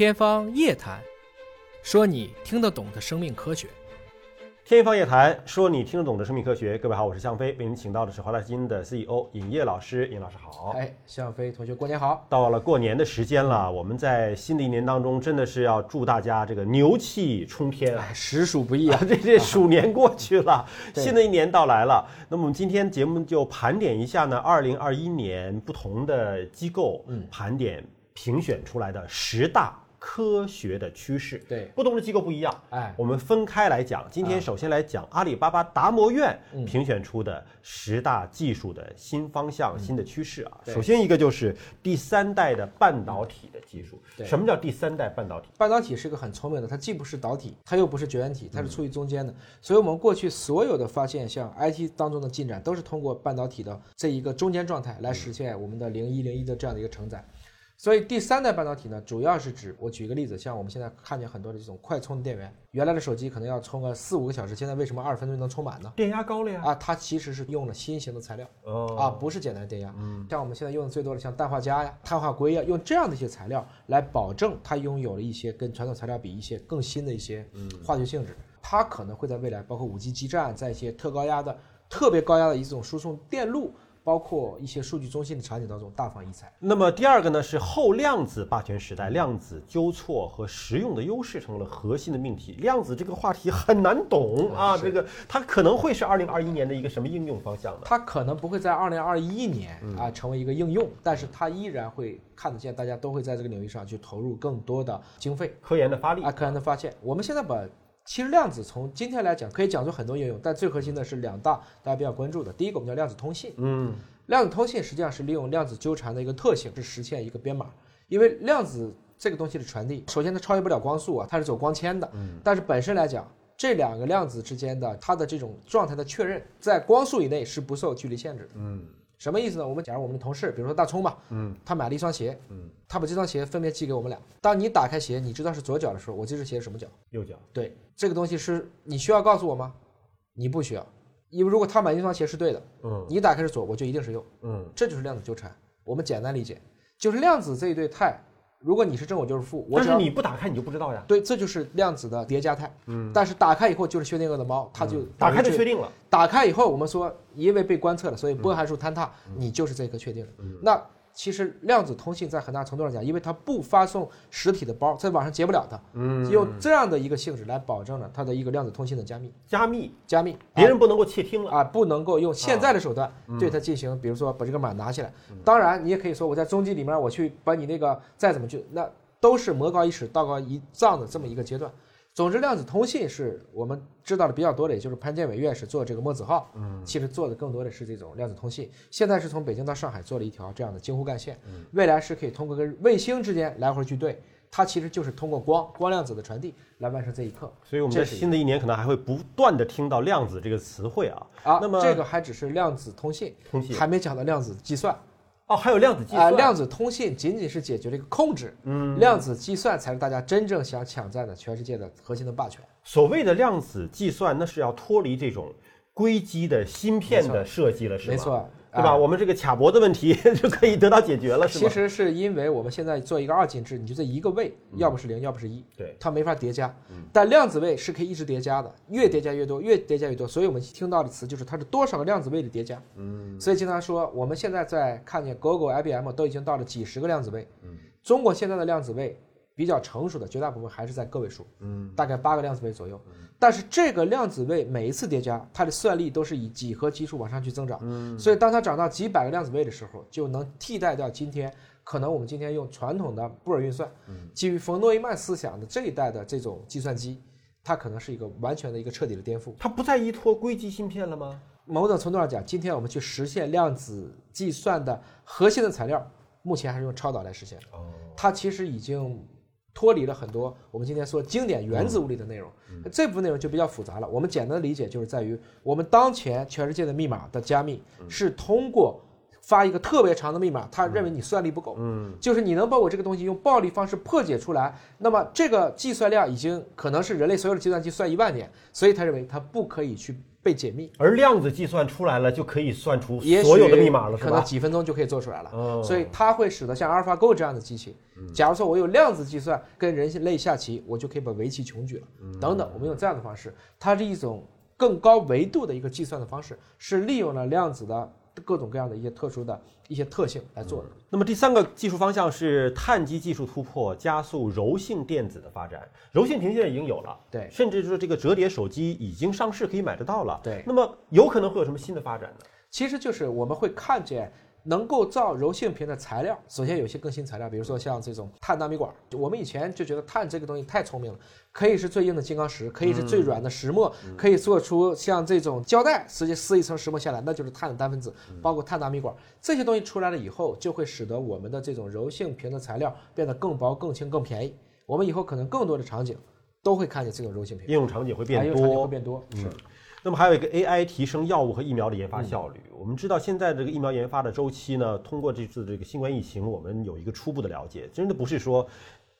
天方夜谭，说你听得懂的生命科学。天方夜谭，说你听得懂的生命科学。各位好，我是向飞，为您请到的是华大基因的 CEO 尹烨老师。尹老师好。哎，向飞同学，过年好！到了过年的时间了，我们在新的一年当中，真的是要祝大家这个牛气冲天啊！实属不易啊！这这鼠年过去了，新的一年到来了。那么我们今天节目就盘点一下呢，二零二一年不同的机构盘点评选出来的十大。科学的趋势，对不同的机构不一样，哎，我们分开来讲。今天首先来讲阿里巴巴达摩院评选出的十大技术的新方向、新的趋势啊。首先一个就是第三代的半导体的技术。什么叫第三代半导体？半导体是个很聪明的，它既不是导体，它又不是绝缘体，它是处于中间的。所以我们过去所有的发现，像 IT 当中的进展，都是通过半导体的这一个中间状态来实现我们的零一零一的这样的一个承载。所以第三代半导体呢，主要是指我举一个例子，像我们现在看见很多的这种快充的电源，原来的手机可能要充个四五个小时，现在为什么二十分钟就能充满呢？电压高了呀！啊，它其实是用了新型的材料，哦，啊，不是简单的电压。嗯，像我们现在用的最多的像氮化镓呀、碳化硅呀，用这样的一些材料来保证它拥有了一些跟传统材料比一些更新的一些化学性质。它可能会在未来，包括五 G 基站，在一些特高压的、特别高压的一种输送电路。包括一些数据中心的场景当中大放异彩。那么第二个呢，是后量子霸权时代，量子纠错和实用的优势成了核心的命题。量子这个话题很难懂啊，这个它可能会是二零二一年的一个什么应用方向呢？它可能不会在二零二一年啊成为一个应用，但是它依然会看得见，大家都会在这个领域上去投入更多的经费、科研的发力啊，科研的发现。我们现在把。其实量子从今天来讲可以讲出很多应用，但最核心的是两大大家比较关注的。第一个我们叫量子通信，嗯，量子通信实际上是利用量子纠缠的一个特性，是实现一个编码。因为量子这个东西的传递，首先它超越不了光速啊，它是走光纤的，嗯，但是本身来讲，这两个量子之间的它的这种状态的确认，在光速以内是不受距离限制的，嗯。什么意思呢？我们假如我们的同事，比如说大葱吧，嗯，他买了一双鞋，嗯，他把这双鞋分别寄给我们俩。当你打开鞋，你知道是左脚的时候，我这只鞋是什么脚？右脚。对，这个东西是你需要告诉我吗？你不需要，因为如果他买那双鞋是对的，嗯，你打开是左，我就一定是右，嗯，这就是量子纠缠。我们简单理解，就是量子这一对态。如果你是正，我就是负。但是你不打开，你就不知道呀。对，这就是量子的叠加态。嗯。但是打开以后就是薛定谔的猫，它就打开就确定了。打开以后，我们说因为被观测了，所以波函数坍塌，你就是这一颗确定了。那。其实量子通信在很大程度上讲，因为它不发送实体的包，在网上截不了它，嗯，用这样的一个性质来保证了它的一个量子通信的加密，加密，加密，别人不能够窃听了啊，不能够用现在的手段对它进行，比如说把这个码拿起来。当然，你也可以说我在中继里面我去把你那个再怎么去，那都是魔高一尺道高一丈的这么一个阶段。总之，量子通信是我们知道的比较多的，也就是潘建伟院士做这个墨子号，嗯，其实做的更多的是这种量子通信。现在是从北京到上海做了一条这样的京沪干线，未来是可以通过跟卫星之间来回去对，它其实就是通过光光量子的传递来完成这一刻。所以我们在新的一年可能还会不断的听到量子这个词汇啊。啊，那么这个还只是量子通信，通信还没讲到量子计算。哦，还有量子计算啊！量子通信仅仅是解决了一个控制，嗯，量子计算才是大家真正想抢占的全世界的核心的霸权。所谓的量子计算，那是要脱离这种硅基的芯片的设计了，是吧？没错。对吧？我们这个卡脖子问题 就可以得到解决了，是吧？其实是因为我们现在做一个二进制，你就这一个位，要不是零，要不是一，对，它没法叠加。但量子位是可以一直叠加的，越叠加越多，越叠加越多。所以我们听到的词就是它是多少个量子位的叠加。嗯，所以经常说我们现在在看见 Google、IBM 都已经到了几十个量子位。嗯，中国现在的量子位。比较成熟的绝大部分还是在个位数，嗯，大概八个量子位左右。但是这个量子位每一次叠加，它的算力都是以几何级数往上去增长，嗯，所以当它涨到几百个量子位的时候，就能替代掉今天可能我们今天用传统的布尔运算，基于冯诺依曼思想的这一代的这种计算机，它可能是一个完全的一个彻底的颠覆。它不再依托硅基芯片了吗？某种程度上讲，今天我们去实现量子计算的核心的材料，目前还是用超导来实现。哦，它其实已经。脱离了很多我们今天说经典原子物理的内容，这部分内容就比较复杂了。我们简单的理解就是在于，我们当前全世界的密码的加密是通过发一个特别长的密码，他认为你算力不够，嗯，就是你能把我这个东西用暴力方式破解出来，那么这个计算量已经可能是人类所有的计算机算一万年，所以他认为他不可以去被解密。而量子计算出来了，就可以算出也所有的密码了，是可能吧？几分钟就可以做出来了。哦所以它会使得像阿尔法 Go 这样的机器，假如说我有量子计算跟人类下棋，我就可以把围棋穷举了。等等，我们用这样的方式，它是一种更高维度的一个计算的方式，是利用了量子的各种各样的一些特殊的一些特性来做的。那么第三个技术方向是碳基技术突破，加速柔性电子的发展。柔性屏现在已经有了，对甚至就是这个折叠手机已经上市，可以买得到了。对那么有可能会有什么新的发展呢？其实就是我们会看见能够造柔性屏的材料，首先有些更新材料，比如说像这种碳纳米管。我们以前就觉得碳这个东西太聪明了，可以是最硬的金刚石，可以是最软的石墨，可以做出像这种胶带直接撕一层石墨下来，那就是碳的单分子，包括碳纳米管这些东西出来了以后，就会使得我们的这种柔性屏的材料变得更薄、更轻、更便宜。我们以后可能更多的场景都会看见这种柔性屏，应用场景会啊变应用场景会。变多。是。那么还有一个 AI 提升药物和疫苗的研发效率。我们知道现在这个疫苗研发的周期呢，通过这次这个新冠疫情，我们有一个初步的了解，真的不是说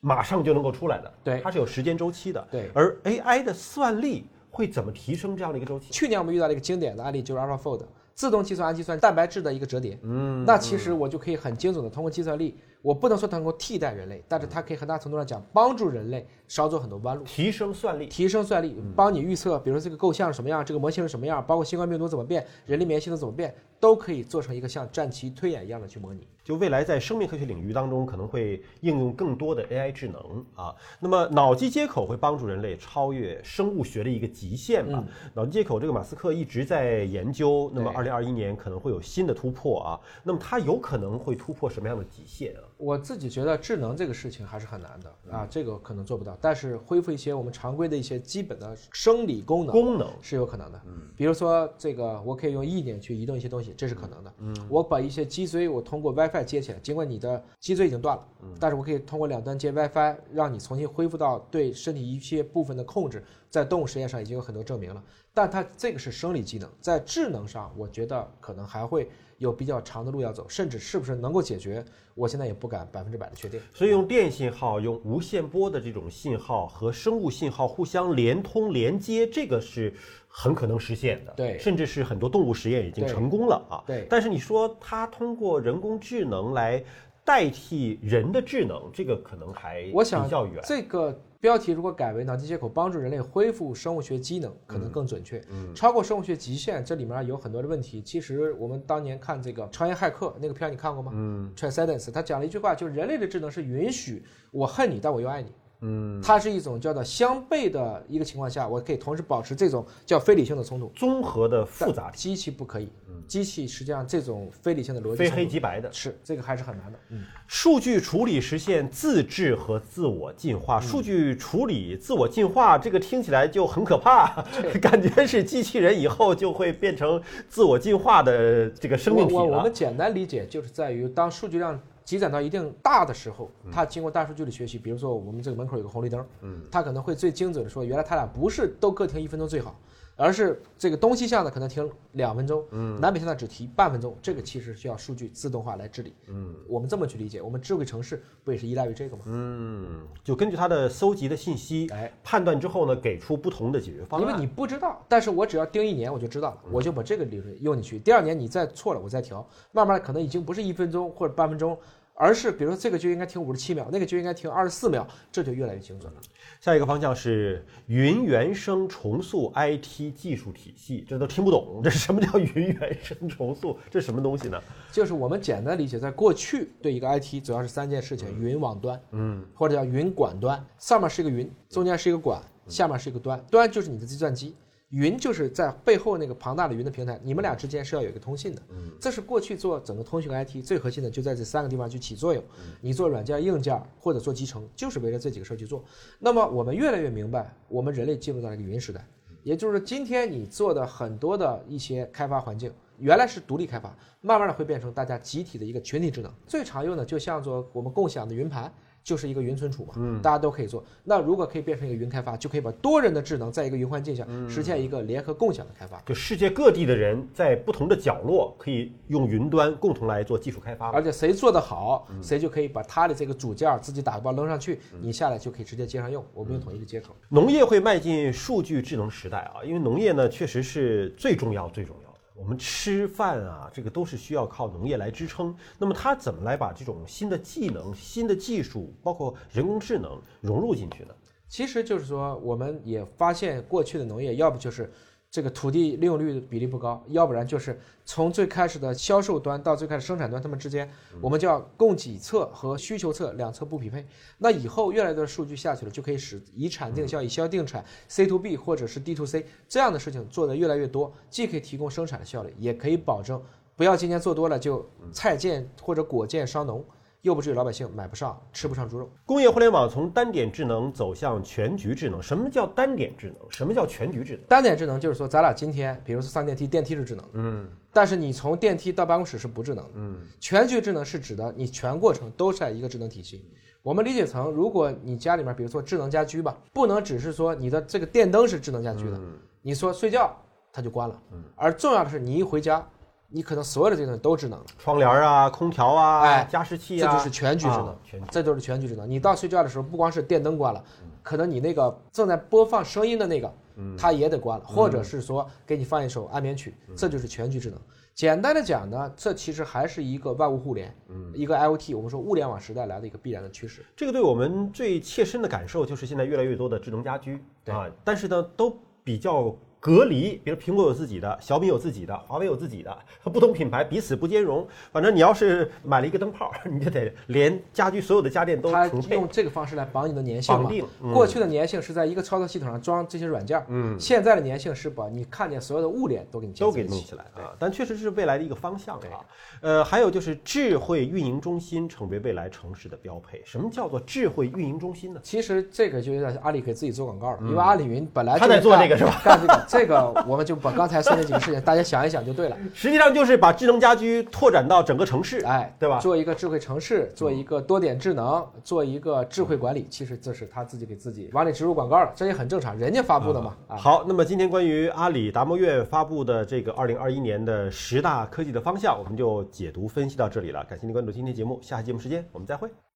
马上就能够出来的，对它是有时间周期的。对而 AI 的算力会怎么提升这样的一个周期？去年我们遇到了一个经典的案例，就是 AlphaFold 自动计算氨基酸蛋白质的一个折叠。嗯，那其实我就可以很精准的通过计算力，我不能说它能够替代人类，但是它可以很大程度上讲帮助人类少走很多弯路。提升算力。提升算力，帮你预测，比如说这个构象是什么样，这个模型是什么样，包括新冠病毒怎么变，人类免疫系统怎么变，都可以做成一个像战棋推演一样的去模拟。就未来在生命科学领域当中，可能会应用更多的 AI 智能啊。那么脑机接口会帮助人类超越生物学的一个极限吧？脑机接口这个马斯克一直在研究，那么二对零二一年可能会有新的突破啊。那么它有可能会突破什么样的极限啊？我自己觉得智能这个事情还是很难的啊，这个可能做不到，但是恢复一些我们常规的一些基本的生理功能，功能是有可能的。比如说这个，我可以用意念去移动一些东西，这是可能的。嗯，我把一些脊椎我通过 WiFi 接起来，尽管你的脊椎已经断了，但是我可以通过两端接 WiFi，让你重新恢复到对身体一些部分的控制。在动物实验上已经有很多证明了，但它这个是生理机能，在智能上，我觉得可能还会有比较长的路要走，甚至是不是能够解决，我现在也不敢百分之百的确定。所以用电信号、用无线波的这种信号和生物信号互相连通连接，这个是很可能实现的。对甚至是很多动物实验已经成功了啊。对但是你说它通过人工智能来代替人的智能，这个可能还我想比较远。这个标题如果改为脑机接口帮助人类恢复生物学机能，可能更准确。嗯超过生物学极限，这里面有很多的问题。其实我们当年看这个《超验骇客》那个片儿，你看过吗？嗯，Transcendence，他讲了一句话，就是人类的智能是允许我恨你，但我又爱你。嗯，它是一种叫做相悖的一个情况下，我可以同时保持这种叫非理性的冲突。综合的复杂体，机器不可以，机器实际上这种非理性的逻辑非黑即白的。是这个还是很难的。嗯，数据处理实现自治和自我进化。数据处理、自我进化，这个听起来就很可怕，感觉是机器人以后就会变成自我进化的这个生命体了我我我们。简单理解就是在于，当数据量积攒到一定大的时候，它经过大数据的学习，比如说我们这个门口有个红绿灯，嗯，它可能会最精准的说，原来它俩不是都各停一分钟最好，而是这个东西向的可能停两分钟，嗯，南北向的只停半分钟，这个其实需要数据自动化来治理，嗯，我们这么去理解，我们智慧城市不也是依赖于这个吗？嗯，就根据它的搜集的信息，哎，判断之后呢，给出不同的解决方案。因为你不知道，但是我只要盯一年我就知道了，我就把这个理论用进去。第二年你再错了，我再调，慢慢可能已经不是一分钟或者半分钟，而是比如说这个就应该停五十七秒，那个就应该停二十四秒，这就越来越精准了。下一个方向是云原生重塑 IT 技术体系，这都听不懂，这是什么叫云原生重塑？这什么东西呢？就是我们简单理解，在过去对一个 IT 主要是三件事情：云网端，嗯，或者叫云管端，上面是一个云，中间是一个管，下面是一个端，端就是你的计算机。云就是在背后那个庞大的云的平台，你们俩之间是要有一个通信的。嗯，这是过去做整个通讯 IT 最核心的，就在这三个地方去起作用。你做软件、硬件或者做集成，就是围着这几个事儿去做。那么我们越来越明白，我们人类进入到了一个云时代，也就是说，今天你做的很多的一些开发环境，原来是独立开发，慢慢的会变成大家集体的一个群体智能。最常用的就像做我们共享的云盘。就是一个云存储嘛，嗯，大家都可以做。那如果可以变成一个云开发，就可以把多人的智能在一个云环境下实现一个联合共享的开发。就世界各地的人在不同的角落可以用云端共同来做技术开发。而且谁做得好，谁就可以把他的这个组件自己打包扔上去，你下来就可以直接接上用。我们用同一个接口。农业会迈进数据智能时代啊，因为农业呢确实是最重要最重要。我们吃饭啊，这个都是需要靠农业来支撑。那么它怎么来把这种新的技能、新的技术，包括人工智能融入进去呢？其实就是说，我们也发现过去的农业，要不就是。这个土地利用率比例不高，要不然就是从最开始的销售端到最开始生产端，它们之间我们叫供给侧和需求侧两侧不匹配。那以后越来越多的数据下去了，就可以使以产定销、以销定产，C to B 或者是 D to C 这样的事情做得越来越多，既可以提供生产的效率，也可以保证不要今年做多了就菜贱或者果贱伤农。又不至于老百姓买不上、吃不上猪肉。工业互联网从单点智能走向全局智能。什么叫单点智能？什么叫全局智能？单点智能就是说，咱俩今天，比如说上电梯，电梯是智能，嗯，但是你从电梯到办公室是不智能的，嗯。全局智能是指的你全过程都在一个智能体系。我们理解成，如果你家里面，比如说智能家居吧，不能只是说你的这个电灯是智能家居的，你说睡觉它就关了，嗯。而重要的是，你一回家。你可能所有的这些东西都智能了，窗帘啊、空调啊、哎、加湿器啊，这就是全局智能，这就是全局智能。你到睡觉的时候，不光是电灯关了，可能你那个正在播放声音的那个，它也得关了，或者是说给你放一首安眠曲，这就是全局智能。简单的讲呢，这其实还是一个万物互联，一个 IOT，我们说物联网时代来的一个必然的趋势。这个对我们最切身的感受就是现在越来越多的智能家居啊，但是呢，都比较。隔离，比如苹果有自己的，小米有自己的，华为有自己的，不同品牌彼此不兼容。反正你要是买了一个灯泡，你就得连家居所有的家电都它用这个方式来绑你的粘性绑定。过去的粘性是在一个操作系统上装这些软件，嗯，现在的粘性是把你看见所有的物联都给你都给弄起来啊。但确实是未来的一个方向啊。呃，还有就是智慧运营中心成为未来城市的标配。什么叫做智慧运营中心呢？其实这个就有点阿里给自己做广告了，因为阿里云本来他在做这个是吧？干这个。这个我们就把刚才说那几个事情，大家想一想就对了。实际上就是把智能家居拓展到整个城市，哎，对吧？做一个智慧城市，做一个多点智能，做一个智慧管理。其实这是他自己给自己往里植入广告了，这也很正常，人家发布的嘛。好，那么今天关于阿里达摩院发布的这个二零二一年的十大科技的方向，我们就解读分析到这里了。感谢您关注今天节目，下期节目时间我们再会。